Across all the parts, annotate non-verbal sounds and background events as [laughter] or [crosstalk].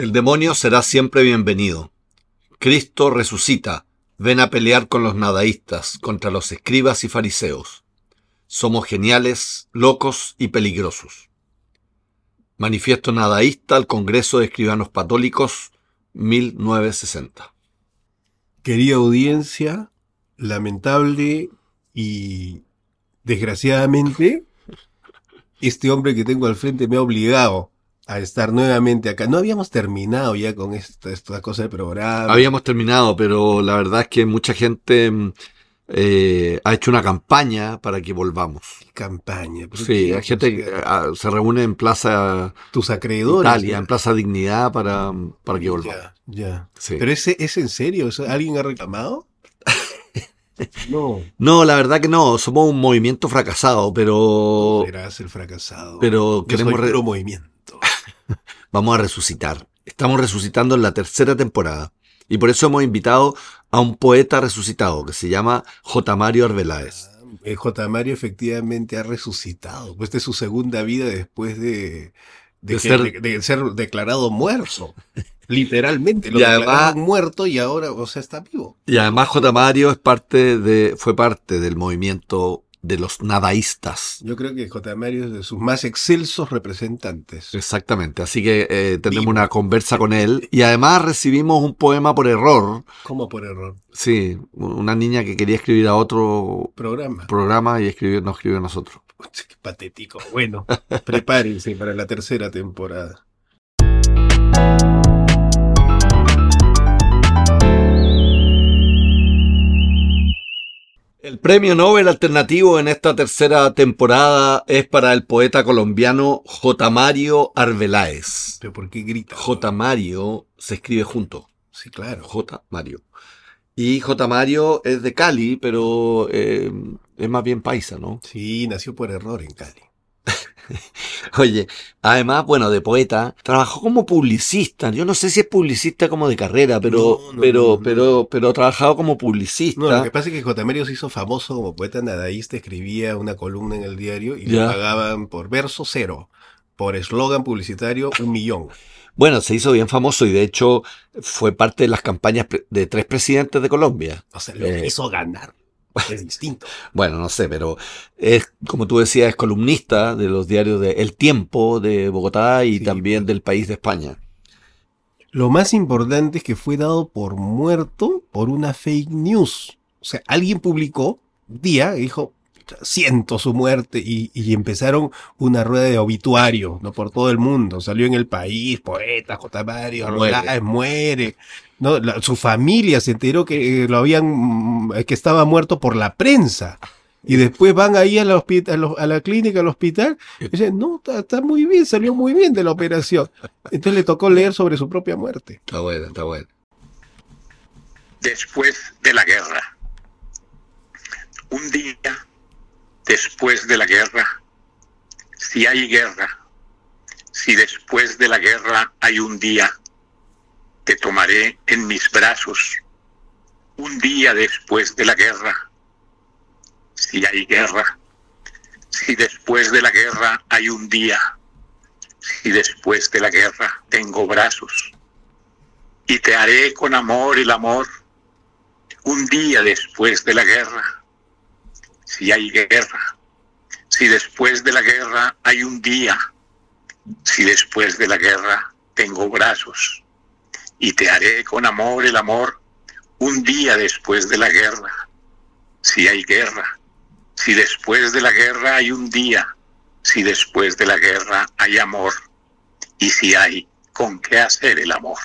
El demonio será siempre bienvenido. Cristo resucita. Ven a pelear con los nadaístas, contra los escribas y fariseos. Somos geniales, locos y peligrosos. Manifiesto nadaísta al Congreso de Escribanos Católicos, 1960. Querida audiencia, lamentable y desgraciadamente, este hombre que tengo al frente me ha obligado a estar nuevamente acá. No habíamos terminado ya con esta, esta cosa del programa. Habíamos terminado, pero la verdad es que mucha gente mm, eh, ha hecho una campaña para que volvamos. Campaña. ¿por Sí, hay gente que ah, se reúne en Plaza Tus acreedores. Italia, en Plaza Dignidad para, para que volvamos. Ya, ya. Sí. Pero ese es en serio, ¿Eso- ¿alguien ha reclamado? [laughs] no. No, la verdad que no, somos un movimiento fracasado, pero, Serás el fracasado. pero Yo queremos soy puro movimiento. [laughs] vamos a resucitar. Estamos resucitando en la tercera temporada y por eso hemos invitado a un poeta resucitado que se llama J. Mario Arbeláez. Eh, J. Mario efectivamente ha resucitado. Pues esta es su segunda vida después de, de, De que- ser- de- de ser declarado muerto. [laughs] Literalmente, lo Y además- muerto y ahora, o sea, está vivo. Y además J. Mario es parte de, fue parte del movimiento de los nadaístas. Yo creo que J. Mario es de sus más excelsos representantes. Exactamente, así que eh, tendremos Vivo. una conversa con él y además recibimos un poema por error. ¿Cómo por error? Sí, una niña que quería escribir a otro Programa. programa y escribió, no escribió a nosotros. [laughs] Qué patético. Bueno, [laughs] prepárense para la tercera temporada. El premio Nobel alternativo en esta tercera temporada es para el poeta colombiano J. Mario Arbeláez. ¿Pero por qué grita? J. Mario se escribe junto. Sí, claro. J. Mario. Y J. Mario es de Cali, pero eh, es más bien paisa, ¿no? Sí, nació por error en Cali. [laughs] Oye, además, bueno, de poeta, trabajó como publicista. Yo no sé si es publicista como de carrera, pero, No, no, pero, no, pero, pero ha trabajado como publicista. No, lo que pasa es que J. Mario se hizo famoso como poeta nadaísta, escribía una columna en el diario y le pagaban por verso cero, por eslogan publicitario un millón. [laughs] Bueno, se hizo bien famoso y de hecho fue parte de las campañas de tres presidentes de Colombia. O sea, lo Eh. hizo ganar. Es distinto. [laughs] Bueno, no sé, pero es, como tú decías, es columnista de los diarios de El Tiempo de Bogotá y Sí, también del país de España. Lo más importante es que fue dado por muerto por una fake news. O sea, alguien publicó día y dijo, siento su muerte y, y empezaron una rueda de obituario, ¿no? Por todo el mundo. Salió en el país, poeta, J. Mario, muere. ¿No? La- su familia se enteró que eh, lo habían, mm, que estaba muerto por la prensa. Y después van ahí a la, a lo- a la clínica, al hospital, y dicen, no, está, está muy bien, salió muy bien de la operación. Entonces le tocó leer sobre su propia muerte. Está bueno, está bueno. después de la guerra. Un día después de la guerra, si hay guerra, si después de la guerra hay un día, te tomaré en mis brazos. Un día después de la guerra, si hay guerra, si después de la guerra hay un día, si después de la guerra tengo brazos, y te haré con amor el amor un día después de la guerra. Si hay guerra, si después de la guerra hay un día, si después de la guerra tengo brazos, y te haré con amor el amor un día después de la guerra. Si hay guerra, si después de la guerra hay un día, si después de la guerra hay amor, y si hay con qué hacer el amor.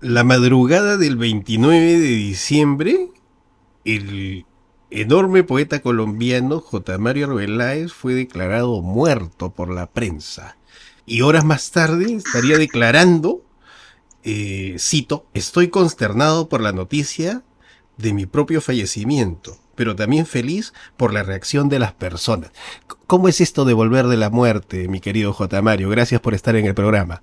La madrugada del 29 de diciembre, el enorme poeta colombiano J. Mario Arbeláez fue declarado muerto por la prensa. Y horas más tarde estaría declarando, eh, cito, estoy consternado por la noticia de mi propio fallecimiento, pero también feliz por la reacción de las personas. ¿Cómo es esto de volver de la muerte, mi querido J. Mario? Gracias por estar en el programa.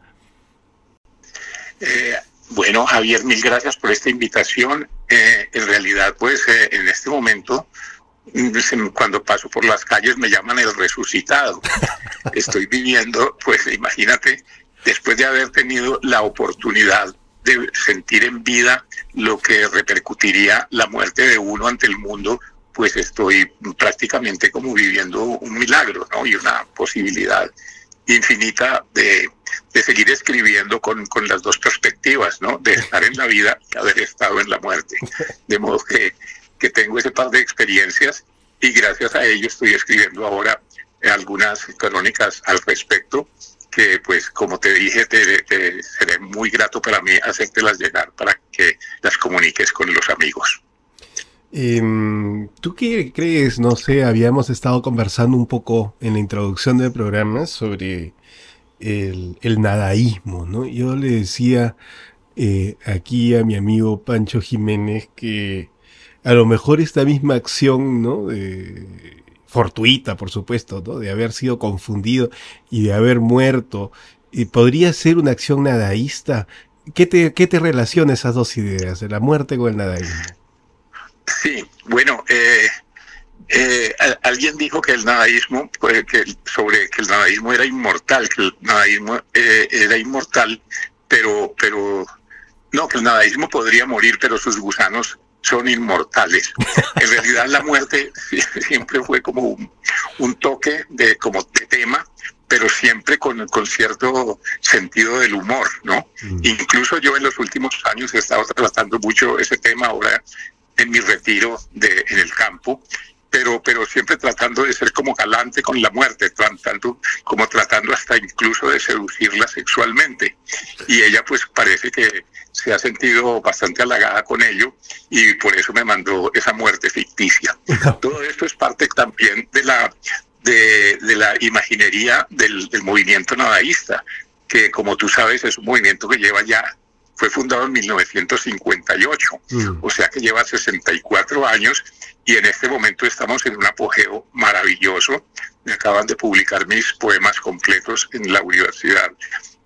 Eh, bueno, Javier, mil gracias por esta invitación. Eh, en realidad, pues eh, en este momento, cuando paso por las calles me llaman el resucitado. Estoy viviendo, pues imagínate, después de haber tenido la oportunidad de sentir en vida lo que repercutiría la muerte de uno ante el mundo, pues estoy prácticamente como viviendo un milagro, ¿no? Y una posibilidad infinita de, de seguir escribiendo con, con, las dos perspectivas, ¿no? De estar en la vida y haber estado en la muerte. De modo que, que tengo ese par de experiencias y gracias a ello estoy escribiendo ahora algunas crónicas al respecto que pues como te dije te, te, seré muy grato para mí hacértelas llegar para que las comuniques con los amigos. Eh, ¿Tú qué crees? No sé, habíamos estado conversando un poco en la introducción del programa sobre el, el nadaísmo, ¿no? Yo le decía eh, aquí a mi amigo Pancho Jiménez que a lo mejor esta misma acción, ¿no? De, fortuita, por supuesto, ¿no? De haber sido confundido y de haber muerto, y podría ser una acción nadaísta. ¿Qué te, qué te relaciona esas dos ideas, de la muerte con el nadaísmo? Sí, bueno, eh, eh, alguien dijo que el nadaísmo, pues, que sobre que el nadaísmo era inmortal, que el nadaísmo eh, era inmortal, pero, pero no, que el nadaísmo podría morir, pero sus gusanos son inmortales. En realidad la muerte [laughs] siempre fue como un, un toque de como de tema, pero siempre con, con, cierto sentido del humor, ¿no? Mm. Incluso yo en los últimos años he estado tratando mucho ese tema ahora en mi retiro de, en el campo, pero, pero siempre tratando de ser como galante con la muerte, tratando, como tratando hasta incluso de seducirla sexualmente. Y ella pues parece que se ha sentido bastante halagada con ello y por eso me mandó esa muerte ficticia. [laughs] Todo esto es parte también de la, de, de la imaginería del, del movimiento nadaísta, que como tú sabes es un movimiento que lleva ya fue fundado en 1958, mm. o sea que lleva 64 años y en este momento estamos en un apogeo maravilloso. Me acaban de publicar mis poemas completos en la Universidad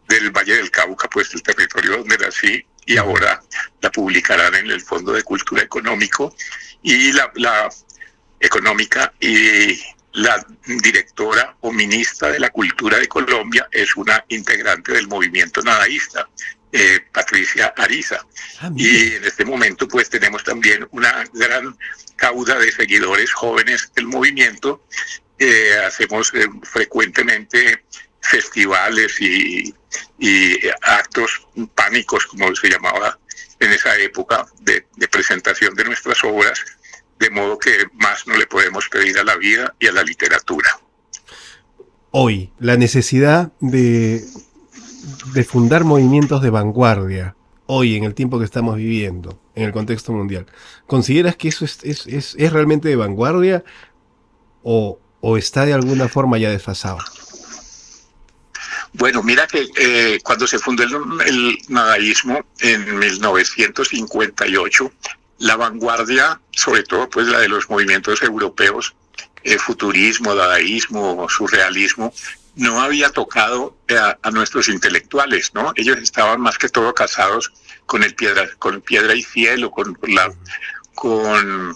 del Valle del Cauca, pues el territorio donde nací, y ahora la publicarán en el Fondo de Cultura Económico y la, la económica y la directora o ministra de la Cultura de Colombia es una integrante del movimiento nadaísta eh, Patricia Ariza. Ah, y en este momento pues tenemos también una gran cauda de seguidores jóvenes del movimiento. Eh, hacemos eh, frecuentemente festivales y, actos pánicos, como se llamaba en esa época, de, de presentación de nuestras obras, de modo que más no le podemos pedir a la vida y a la literatura. Hoy, la necesidad de de fundar movimientos de vanguardia hoy en el tiempo que estamos viviendo, en el contexto mundial, ¿consideras que eso es, es, es, es realmente de vanguardia o, o, está de alguna forma ya desfasado? Bueno, mira que eh, cuando se fundó el, nadaísmo en 1958, la vanguardia, sobre todo pues la de los movimientos europeos, eh, futurismo, dadaísmo, surrealismo, no había tocado a, a, nuestros intelectuales, ¿no? Ellos estaban más que todo casados con el piedra, con piedra y cielo, con con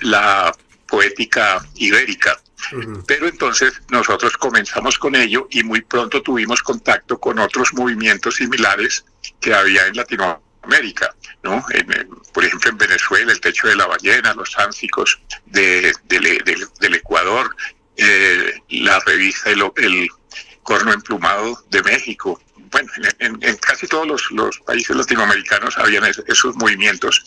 la poética ibérica. Uh. Pero entonces nosotros comenzamos con ello y muy pronto tuvimos contacto con otros movimientos similares que había en Latinoamérica, ¿no? Por ejemplo, en Venezuela, el techo de la ballena, los de, del Ecuador, eh, la revista el, Corno Emplumado de México. Bueno, en, casi todos los, países latinoamericanos habían es, esos movimientos.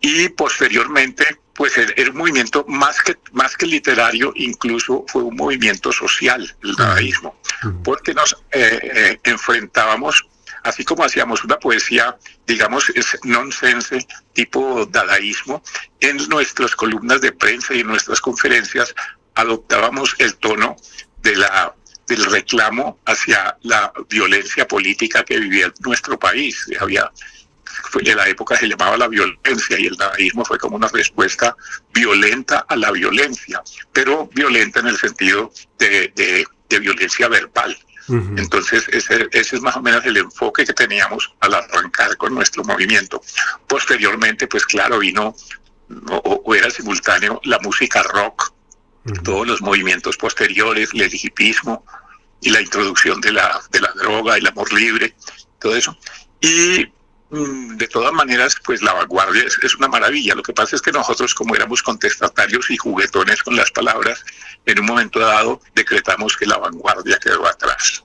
Y posteriormente, pues era un movimiento más que, más que literario, incluso fue un movimiento social, el dadaísmo, porque nos eh, eh, enfrentábamos así como hacíamos una poesía, digamos, es nonsense, tipo dadaísmo, en nuestras columnas de prensa y en nuestras conferencias adoptábamos el tono de la del reclamo hacia la violencia política que vivía nuestro país. Había en la época se llamaba la violencia y el dadaísmo fue como una respuesta violenta a la violencia, pero violenta en el sentido de, de, de violencia verbal. Uh -huh. Entonces, ese, ese, es más o menos el enfoque que teníamos al arrancar con nuestro movimiento. Posteriormente, pues claro, vino o, o era simultáneo la música rock, uh -huh. todos los movimientos posteriores, el hipismo, y la introducción de la, de la droga, el amor libre, todo eso. Y de todas maneras, pues la vanguardia es, es, una maravilla. Lo que pasa es que nosotros, como éramos contestatarios y juguetones con las palabras, en un momento dado decretamos que la vanguardia quedó atrás.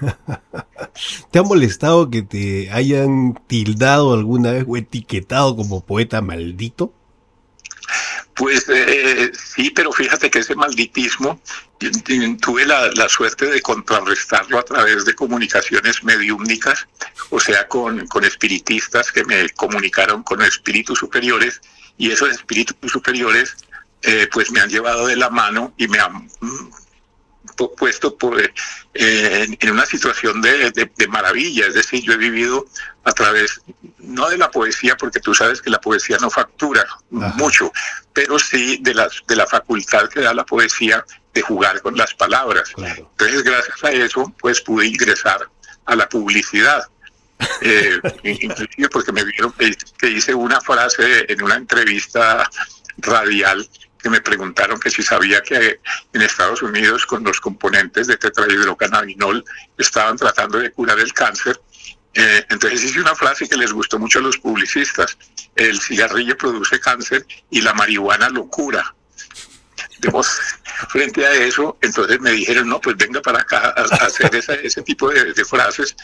[laughs] ¿Te ha molestado que te hayan tildado alguna vez o etiquetado como poeta maldito? Pues eh, sí, pero fíjate que ese malditismo tuve la, la, suerte de contrarrestarlo a través de comunicaciones mediúmnicas, o sea, con, con espiritistas que me comunicaron con espíritus superiores y esos espíritus superiores eh, pues me han llevado de la mano y me han puesto por, eh, en, una situación de, de, maravilla. Es decir, yo he vivido a través, no de la poesía, porque tú sabes que la poesía no factura mucho, pero sí de, las, de la facultad que da la poesía de jugar con las palabras. Entonces, gracias a eso, pues pude ingresar a la publicidad. Eh, [laughs] inclusive porque me vieron que hice una frase en una entrevista radial que me preguntaron que si sabía que en Estados Unidos con los componentes de tetrahidrocannabinol estaban tratando de curar el cáncer. Eh, entonces hice una frase que les gustó mucho a los publicistas. El cigarrillo produce cáncer y la marihuana lo cura. [laughs] frente a eso, entonces me dijeron, no, pues venga para acá a, hacer ese tipo de, de, frases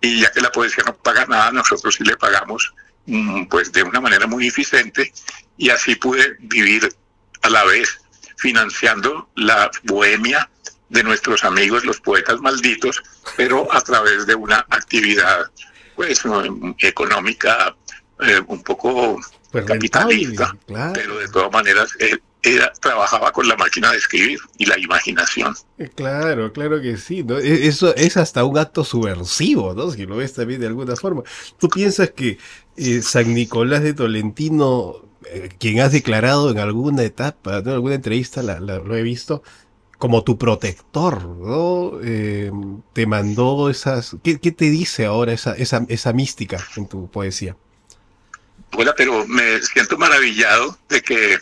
y ya que la poesía no paga nada, nosotros sí le pagamos mm, pues de una manera muy eficiente y así pude vivir a la vez financiando la bohemia de nuestros amigos los poetas malditos, pero a través de una actividad pues económica eh, un poco pues capitalista, pero de todas maneras él, trabajaba con la máquina de escribir y la imaginación. Eh, claro, claro que sí, ¿no? E, eso es hasta un acto subversivo, ¿no? Si lo ves también de alguna forma. ¿Tú piensas que eh, San Nicolás de Tolentino quien has declarado en alguna etapa, en alguna entrevista lo he visto, como tu protector, ¿no? Eh, te mandó esas... ¿qué, te dice ahora esa, esa, esa mística en tu poesía? Hola, pero me siento maravillado de que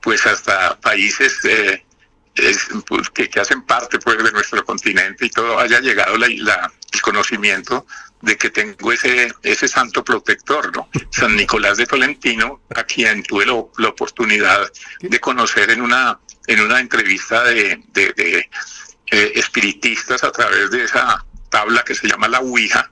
pues hasta países eh, pues, que, hacen parte pues de nuestro continente y todo haya llegado la, el conocimiento de que tengo ese, ese santo protector, ¿no? San Nicolás de Tolentino, a quien tuve la oportunidad de conocer en una, en una entrevista de, de, eh, espiritistas a través de esa tabla que se llama la Ouija.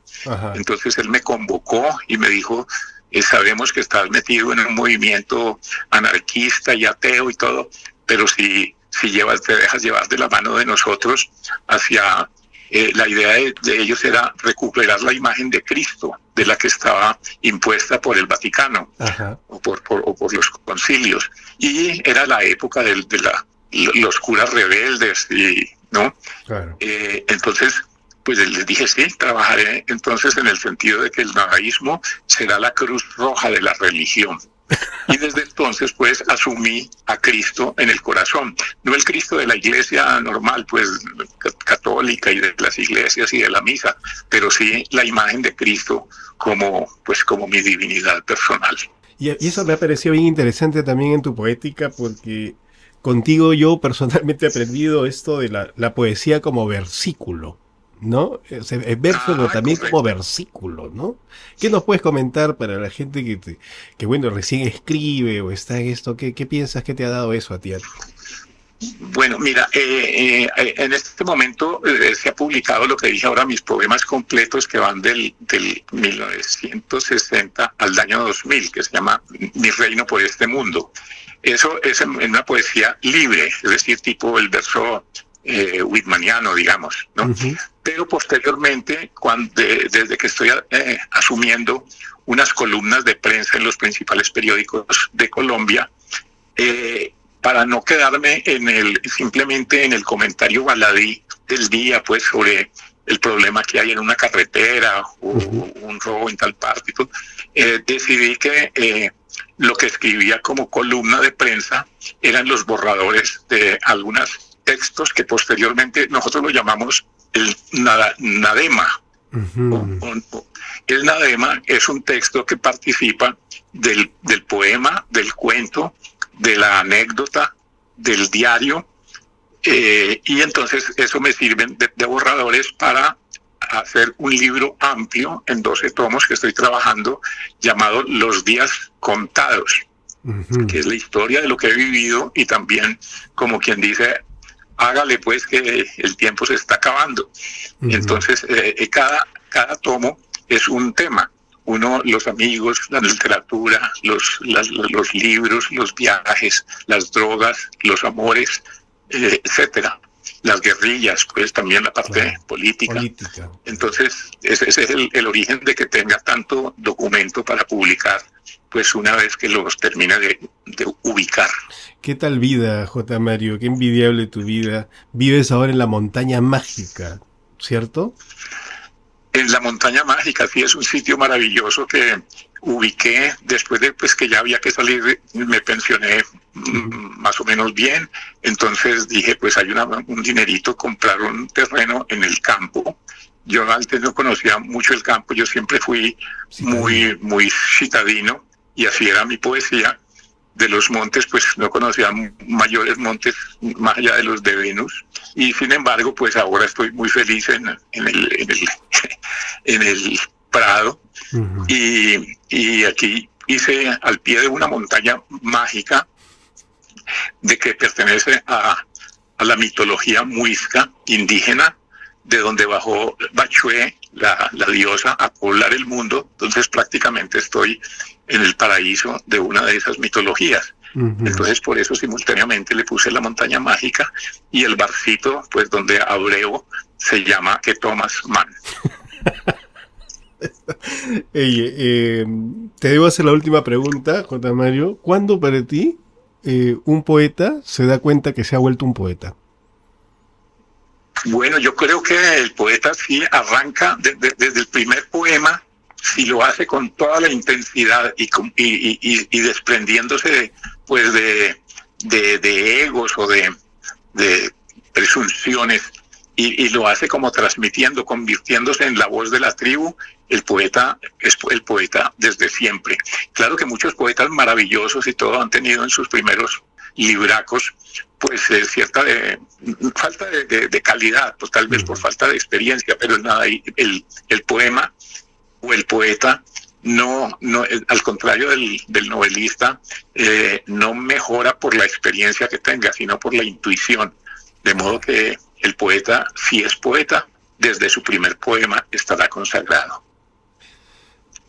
Entonces él me convocó y me dijo, eh, sabemos que estás metido en un movimiento anarquista y ateo y todo, pero si, si llevas, te dejas llevar de la mano de nosotros hacia eh, la idea de, ellos era recuperar la imagen de Cristo, de la que estaba impuesta por el Vaticano o por, por, los concilios. Y era la época de, la, los curas rebeldes, y, ¿no? Eh, entonces, pues les dije, sí, trabajaré entonces en el sentido de que el nadaísmo será la cruz roja de la religión. Y desde entonces, pues, asumí a Cristo en el corazón. No el Cristo de la iglesia normal, pues, católica y de las iglesias y de la misa, pero sí la imagen de Cristo como, pues, como mi divinidad personal. Y, eso me ha parecido bien interesante también en tu poética, porque contigo yo personalmente he aprendido esto de la, la poesía como versículo. ¿No? Es, verso, pero ah, también como versículo, ¿no? ¿Qué nos puedes comentar para la gente que, que bueno, recién escribe o está en esto? ¿Qué, qué piensas que te ha dado eso a ti? Bueno, mira, eh, eh, en este momento eh, se ha publicado lo que dije ahora, mis poemas completos que van del, del 1960 al año 2000, que se llama Mi reino por este mundo. Eso es en una poesía libre, es decir, tipo el verso eh, whitmaniano, digamos, ¿no? Pero posteriormente, cuando, desde que estoy eh, asumiendo unas columnas de prensa en los principales periódicos de Colombia, eh, para no quedarme en el simplemente en el comentario baladí del día, pues sobre el problema que hay en una carretera o un robo en tal parte, eh, decidí que eh, lo que escribía como columna de prensa eran los borradores de algunas textos que posteriormente nosotros lo llamamos el nadema. El nadema es un texto que participa del, del poema, del cuento, de la anécdota, del diario, Eh, y entonces eso me sirve de, de borradores para hacer un libro amplio en 12 tomos que estoy trabajando llamado Los días contados, que es la historia de lo que he vivido y también como quien dice, hágale pues que el tiempo se está acabando. Entonces, eh, eh, cada, cada tomo es un tema. Uno, los amigos, la literatura, los, las- los libros, los viajes, las drogas, los amores, eh, etcétera. Las guerrillas, pues también la parte Claro. política. Política. Entonces, ese, ese es el, el origen de que tenga tanto documento para publicar, pues una vez que los termina de, de ubicar. ¿Qué tal vida, J. Mario? Qué envidiable tu vida. Vives ahora en la montaña mágica, ¿cierto? En la montaña mágica, sí, es un sitio maravilloso que ubiqué después de pues que ya había que salir, me pensioné mm, más o menos bien, entonces dije pues hay una- un dinerito, comprar un terreno en el campo. Yo antes no conocía mucho el campo, yo siempre fui muy, muy citadino y así era mi poesía. De los montes, pues no conocía mayores montes más allá de los de Venus. Y sin embargo, pues ahora estoy muy feliz en, en el, en, el, en el Prado. Y, y aquí hice al pie de una montaña mágica de que pertenece a, a la mitología muisca indígena, de donde bajó Bachué, la, la diosa, a poblar el mundo. Entonces prácticamente estoy en el paraíso de una de esas mitologías. Entonces por eso simultáneamente le puse la montaña mágica y el barcito, pues donde abreo se llama que Thomas Mann. [laughs] Eh, te debo hacer la última pregunta, J. Mario. ¿Cuándo para ti eh, un poeta se da cuenta que se ha vuelto un poeta? Bueno, yo creo que el poeta sí arranca de- de- desde el primer poema, si lo hace con toda la intensidad y, desprendiéndose de, pues de, de, de egos o de presunciones y, y lo hace como transmitiendo, convirtiéndose en la voz de la tribu, el poeta es el poeta desde siempre. Claro que muchos poetas maravillosos y todo han tenido en sus primeros libracos pues eh, cierta de, falta de, de- de calidad, pues tal vez por falta de experiencia, pero nada, el, el poema o el poeta no, no eh, al contrario del, del novelista, eh, no mejora por la experiencia que tenga, sino por la intuición. De modo que el poeta, si es poeta, desde su primer poema estará consagrado.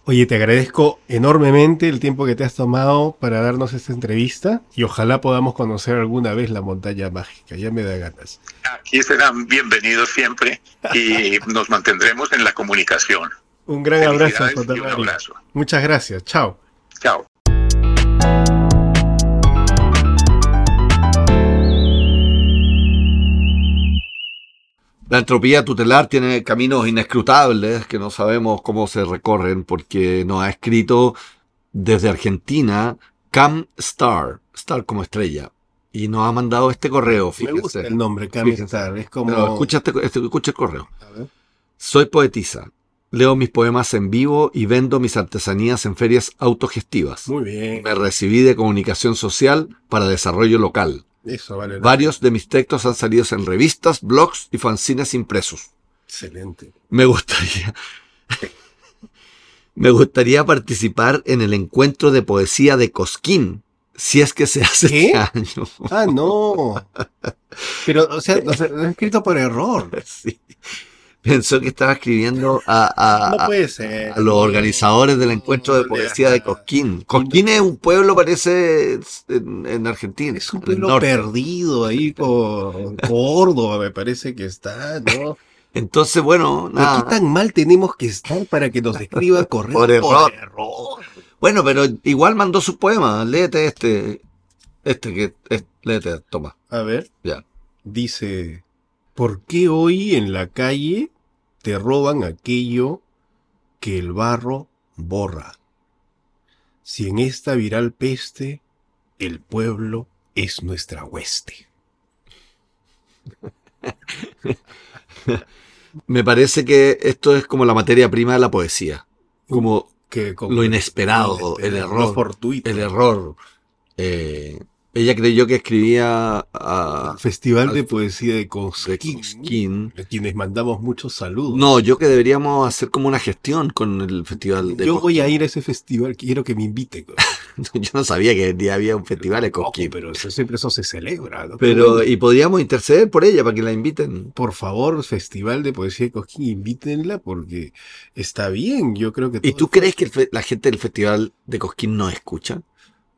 Oye, te agradezco enormemente el tiempo que te has tomado para darnos esta entrevista y ojalá podamos conocer alguna vez la montaña mágica. Ya me da ganas. Aquí serán bienvenidos siempre y [laughs] nos mantendremos en la comunicación. Un gran abrazo, un abrazo. Muchas gracias. Chao. Chao. La entropía tutelar tiene caminos inescrutables que no sabemos cómo se recorren porque nos ha escrito desde Argentina Cam Star, Star como estrella, y nos ha mandado este correo, Me gusta fíjense. el nombre, Fíjense. Star. Es como... Pero escucha, este- este- escucha el correo. A ver. Soy poetisa. Leo mis poemas en vivo y vendo mis artesanías en ferias autogestivas. Muy bien. Me recibí de comunicación social para desarrollo local. Eso vale. Varios de mis textos han salido en revistas, blogs y fanzines impresos. Excelente. Me gustaría. [laughs] Me gustaría participar en el encuentro de poesía de Cosquín, si es que se hace ¿Qué? este año. Ah, no. [laughs] Pero, o sea, o sea, lo he escrito por error. Sí. Pensó que estaba escribiendo a, a- No puede ser. a los organizadores del encuentro de poesía de. Cosquín. Cosquín es un pueblo, parece, en, en Argentina. Es un pueblo perdido ahí [laughs] por Córdoba, me parece que está, ¿no? Entonces, bueno, nada. ¿Qué tan mal tenemos que estar para que nos escriba [laughs] correo Por error. error? Bueno, pero igual mandó sus poemas. Léete este. Este que. es- léete, toma. A ver. Ya. Dice, ¿por qué hoy en la calle te roban aquello que el barro borra? Si en esta viral peste el pueblo es nuestra hueste. [laughs] Me parece que esto es como la materia prima de la poesía. Como Que, como- lo inesperado, Inesperado, el error. fortuito. el error. eh, Ella creyó que escribía a, Festival de Poesía de Cosquín, a quienes mandamos muchos saludos. No, yo que deberíamos hacer como una gestión con el festival de Yo Cosquín. voy a ir a ese festival, quiero que me inviten. [laughs] Yo no sabía que había un festival de Cosquín. pero eso, siempre eso se celebra. ¿no? Pero, y podríamos interceder por ella para que la inviten. por favor, Festival de Poesía de Cosquín, invítenla porque está bien. Yo creo que ¿Y tú crees que la gente del festival de Cosquín no escucha?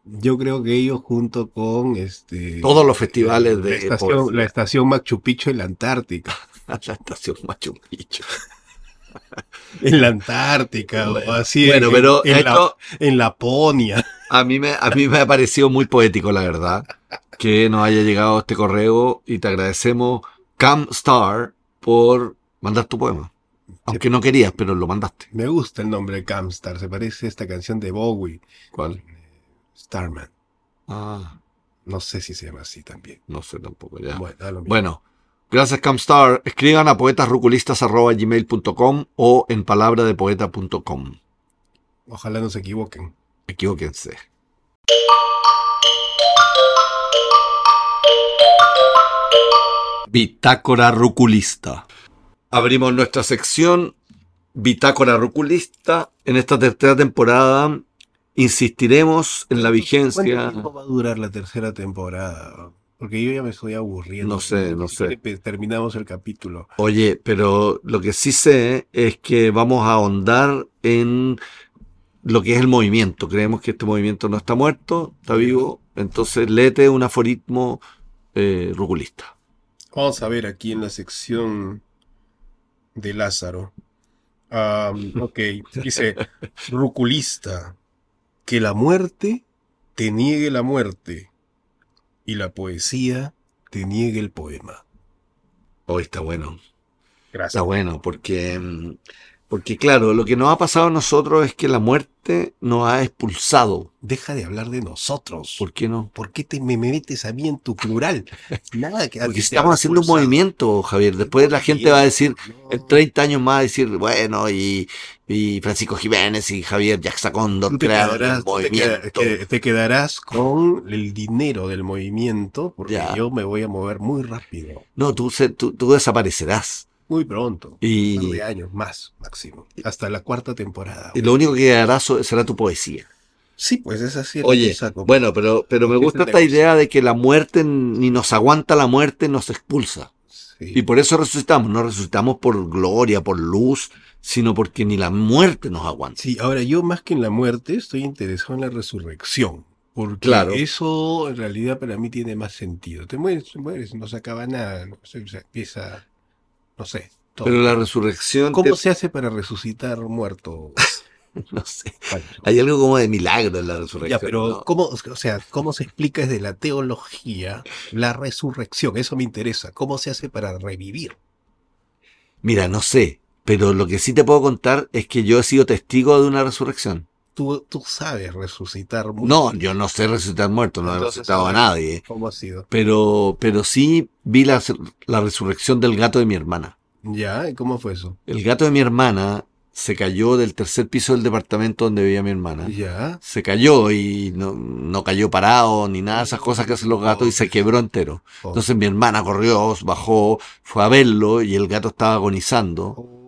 Yo creo que ellos junto con este Todos los festivales de la estación, la estación Machu Picchu en la Antártica. [laughs] La estación Machu Picchu. [laughs] En la Antártica, o así Bueno, en, pero en, esto la, en Laponia. a mí, me, a mí me ha parecido muy poético, la verdad, que nos haya llegado este correo y te agradecemos, Cam Star, por mandar tu poema. Aunque no querías, pero lo mandaste. Me gusta el nombre de Camstar, se parece a esta canción de Bowie, ¿Cuál? Starman. Ah, No sé si se llama así también. no sé tampoco ya. Bueno, gracias Camstar. Escriban a poetasruculistas.gmail.com o en palabradepoeta.com. Ojalá no se equivoquen. Equivóquense. Bitácora Ruculista. Abrimos nuestra sección Bitácora Ruculista. En esta tercera temporada insistiremos en la ¿Cuánto vigencia. tiempo va a durar la tercera temporada? Porque yo ya me estoy aburriendo. No sé, no sé. Terminamos el capítulo. Oye, pero lo que sí sé es que vamos a ahondar en lo que es el movimiento. Creemos que este movimiento no está muerto, está vivo. Entonces, léete un aforismo eh, ruculista. Vamos a ver aquí en la sección de Lázaro. Am, ok, dice, [laughs] ruculista, que la muerte te niegue la muerte y la poesía te niegue el poema. Hoy está bueno. Está Gracias. bueno, porque, mm, porque claro, lo que nos ha pasado a nosotros es que la muerte nos ha expulsado. Deja de hablar de nosotros. ¿Por qué no? ¿Por qué te me metes a mí en tu plural? [laughs] Nada que Porque estamos haciendo un movimiento, Javier. Después la gente va a decir, No. en 30 años más, decir, bueno, y, y Francisco Jiménez y Javier Jackson Condor Tú te crearon quedarás, el te quedarás con el dinero del movimiento porque Ya. yo me voy a mover muy rápido, No, tú, tú, tú desaparecerás. Muy pronto. Un par Y, de años más, máximo. Hasta la cuarta temporada. y lo único que so- será tu poesía. Sí, pues es así. Oye, bueno, pero, pero me gusta esta idea de que la muerte ni nos aguanta la muerte, nos expulsa. Sí. Y por eso resucitamos. No resucitamos por gloria, por luz, sino porque ni la muerte nos aguanta. Sí, ahora yo más que en la muerte estoy interesado en la resurrección. Porque Claro. eso en realidad para mí tiene más sentido. Te mueres, te mueres, no se acaba nada, no sé, se empieza, no sé. todo. Pero la resurrección, ¿Cómo te- se hace para resucitar muerto? [laughs] no sé, Pancho? hay algo como de milagro en la resurrección. Ya, pero ¿no? ¿cómo, o sea, cómo se explica desde la teología la resurrección? Eso me interesa. ¿Cómo se hace para revivir? Mira, no sé, pero lo que sí te puedo contar es que yo he sido testigo de una resurrección. Tú, tú sabes resucitar mucho. No, yo no sé resucitar muertos, no he resucitado a ¿cómo- nadie. ¿Cómo ha sido? Pero, pero sí vi la, la resurrección del gato de mi hermana. Ya, ¿y cómo fue eso? El gato de mi hermana se cayó del tercer piso del departamento donde vivía mi hermana. Ya. Se cayó y no, no cayó parado ni nada de esas cosas que hacen los gatos y se quebró entero. Oh. Entonces mi hermana corrió, bajó, fue a verlo y el gato estaba agonizando. Oh.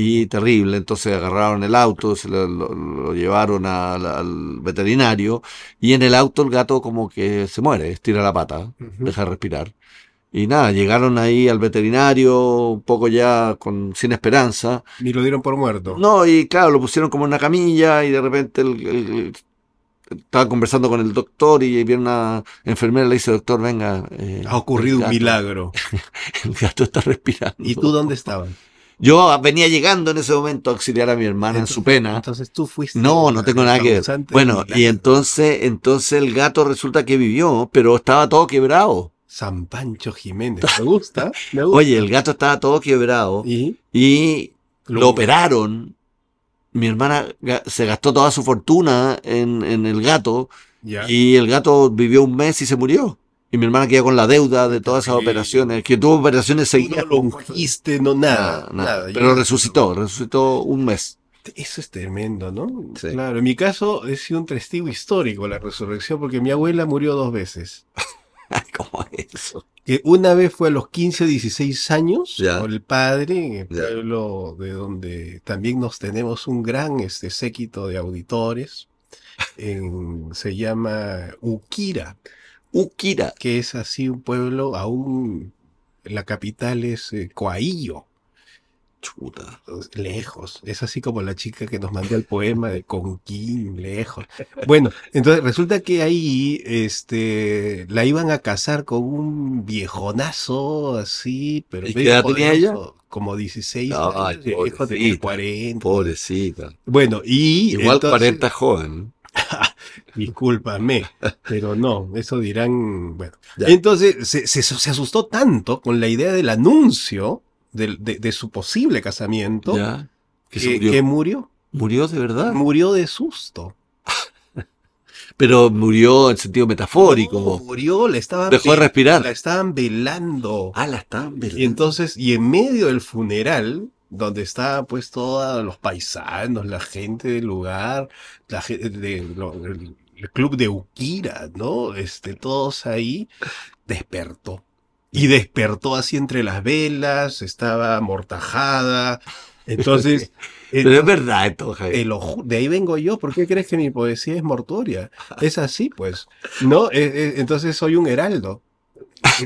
Y terrible, entonces agarraron el auto, se lo, lo- lo llevaron al, al veterinario y en el auto el gato como que se muere, estira la pata, deja de respirar. Y nada, llegaron ahí al veterinario un poco ya con, sin esperanza. Ni lo dieron por muerto. No, y claro, lo pusieron como en una camilla y de repente el, el- el- estaba conversando con el doctor y viene una enfermera y le dice, doctor, venga. eh, Ha ocurrido un milagro. [laughs] El gato está respirando. ¿Y tú dónde estabas? Yo venía llegando en ese momento a auxiliar a mi hermana en su pena. Entonces tú fuiste. No, no tengo nada que ver. Bueno, y entonces, entonces el gato resulta que vivió, pero estaba todo quebrado. San Pancho Jiménez. Me gusta. Me gusta. Oye, el gato estaba todo quebrado Y y lo operaron. Mi hermana se gastó toda su fortuna en, en el gato Ya. y el gato vivió un mes y se murió. Y mi hermana quedó con la deuda de todas esas Sí. operaciones, que tuvo operaciones seguidas. no lo no nada. Nada, nada. Pero resucitó, resucitó un mes. Eso es tremendo, ¿no? Sí. Claro, en mi caso he sido un testigo histórico la resurrección porque mi abuela murió dos veces. [laughs] ¿Cómo es eso? Que una vez fue a los 15 o 16 años Ya. con el padre en el Ya. pueblo de donde también nos tenemos un gran este, séquito de auditores. En- se llama Ukira, Ukira. que es así un pueblo aún, la capital es eh, Coaillo. Chuta. Lejos. Es así como la chica que nos mandó el poema de Conquín, lejos. Bueno, entonces resulta que ahí este, la iban a casar con un viejonazo así, pero ¿Y qué edad tenía ella? Como 16 Ay, años, pobrecita. 40. Pobrecita. Bueno, y Igual entonces- 40 joven. [laughs] Discúlpame, pero no, eso dirán, bueno. Ya. Entonces se, se- se asustó tanto con la idea del anuncio de, de su posible casamiento Ya. Que murió. que murió. Murió de verdad. Murió de susto. [laughs] Pero murió en sentido metafórico. No, murió, le estaban, Dejó de respirar. la estaban velando. Ah, la estaban Y entonces, y en medio del funeral, donde estaban pues todos los paisanos, la gente del lugar, la gente de, lo- el, el club de Ukira, ¿no? Este, todos ahí, despertó. Y despertó así entre las velas, estaba amortajada. Entonces, [laughs] Pero es verdad esto, de ahí vengo yo. ¿Por qué crees que mi poesía es mortuoria? Es así, pues. No, Eh, eh, entonces soy un heraldo.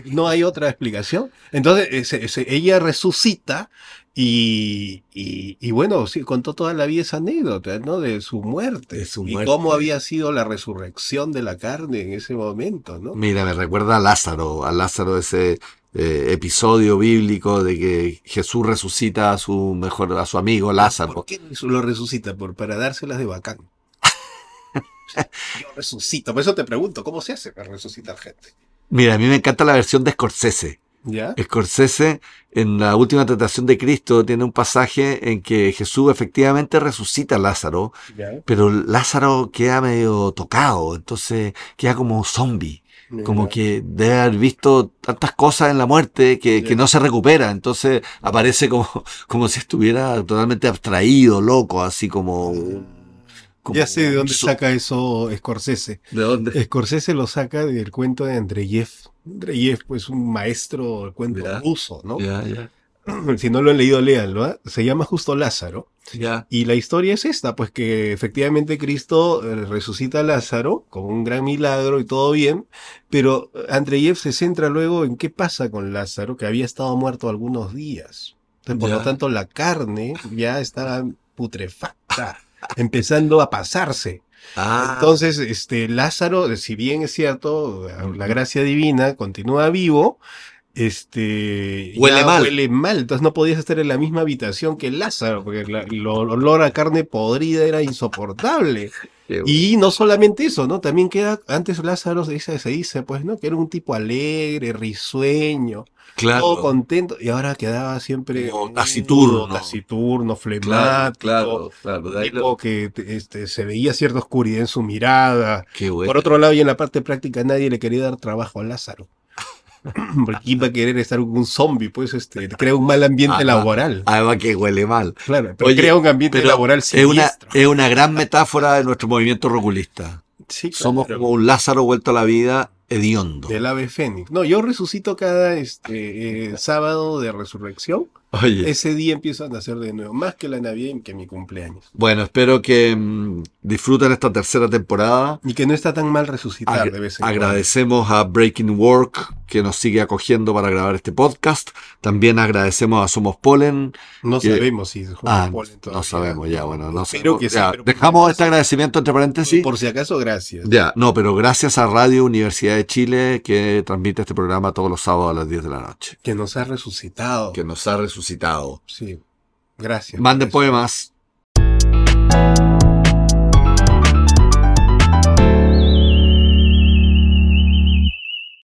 No hay otra explicación. Entonces, eh, se- se- ella resucita y, y, y bueno, sí, contó toda la vida esa anécdota, ¿no? De su muerte. De su y muerte. cómo había sido la resurrección de la carne en ese momento, ¿no? Mira, me recuerda a Lázaro, a Lázaro ese eh, episodio bíblico de que Jesús resucita a su mejor, a su amigo Lázaro. ¿Por qué lo resucita? Por, para dárselas de bacán. [laughs] Yo resucito. Por eso te pregunto, ¿cómo se hace para resucitar gente? Mira, a mí me encanta la versión de Scorsese. ¿Ya? Scorsese, en la última tentación de Cristo, tiene un pasaje en que Jesús efectivamente resucita a Lázaro, ¿Ya? pero Lázaro queda medio tocado, entonces queda como zombie. Como que debe haber visto tantas cosas en la muerte que, que no se recupera. Entonces aparece como, [laughs] como si estuviera totalmente abstraído, loco, así como. Como Ya sé de dónde so- saca eso Scorsese. ¿De dónde? Scorsese lo saca del cuento de Andreyev. Andreyev, pues un maestro del cuento Ya. ruso, ¿no? Ya, ya, [clears throat] Si no lo han leído, léanlo. ¿ah? Se llama justo Lázaro. ya. Y la historia es esta, pues que efectivamente Cristo eh, resucita a Lázaro con un gran milagro y todo bien, pero Andreyev se centra luego en qué pasa con Lázaro, que había estado muerto algunos días. Entonces, por Ya. lo tanto, la carne ya estaba putrefacta, empezando a pasarse. Ah, Entonces, este Lázaro, si bien es cierto, la gracia divina continúa vivo, este Huele ya mal. huele mal, entonces no podías estar en la misma habitación que Lázaro, porque la- el olor a carne podrida era insoportable. [laughs] bueno. Y no solamente eso, ¿no? También queda, antes Lázaro se dice, se dice, pues, ¿no? Que era un tipo alegre, risueño, claro, todo contento, y ahora quedaba siempre taciturno. taciturno, claro, flemático, claro, claro. lo- tipo que te- este, se veía cierta oscuridad en su mirada. Qué. Por otro lado, y en la parte práctica, nadie le quería dar trabajo a Lázaro. [clears throat] Porque iba a querer estar con un zombie, pues este, crea un mal ambiente Ah, laboral. Además que huele mal. Claro, pero Oye, crea un ambiente Pero laboral es una, siniestro. es una gran metáfora de nuestro movimiento roculista. Sí, claro. Somos como un Lázaro vuelto a la vida hediondo. Del ave fénix. No, yo resucito cada este, eh, sábado de resurrección. Oye, Ese día empiezo a nacer de nuevo, más que la Navidad y que mi cumpleaños. bueno, espero que mm, disfruten esta tercera temporada. Y que no está tan mal resucitar Agra- de vez en cuando. agradecemos a Breaking Work que nos sigue acogiendo para grabar este podcast. También agradecemos a Somos Polen. No que- sabemos si es Ah, polen no sabemos ya, bueno, no que sí, Ya, pero dejamos este agradecimiento entre paréntesis. Por si acaso, gracias. Ya, no, pero gracias a Radio Universidad de Chile que transmite este programa todos los sábados a las 10 de la noche. Que nos ha resucitado. Que nos ha resucitado resucitado. Sí. Gracias. Manden poemas.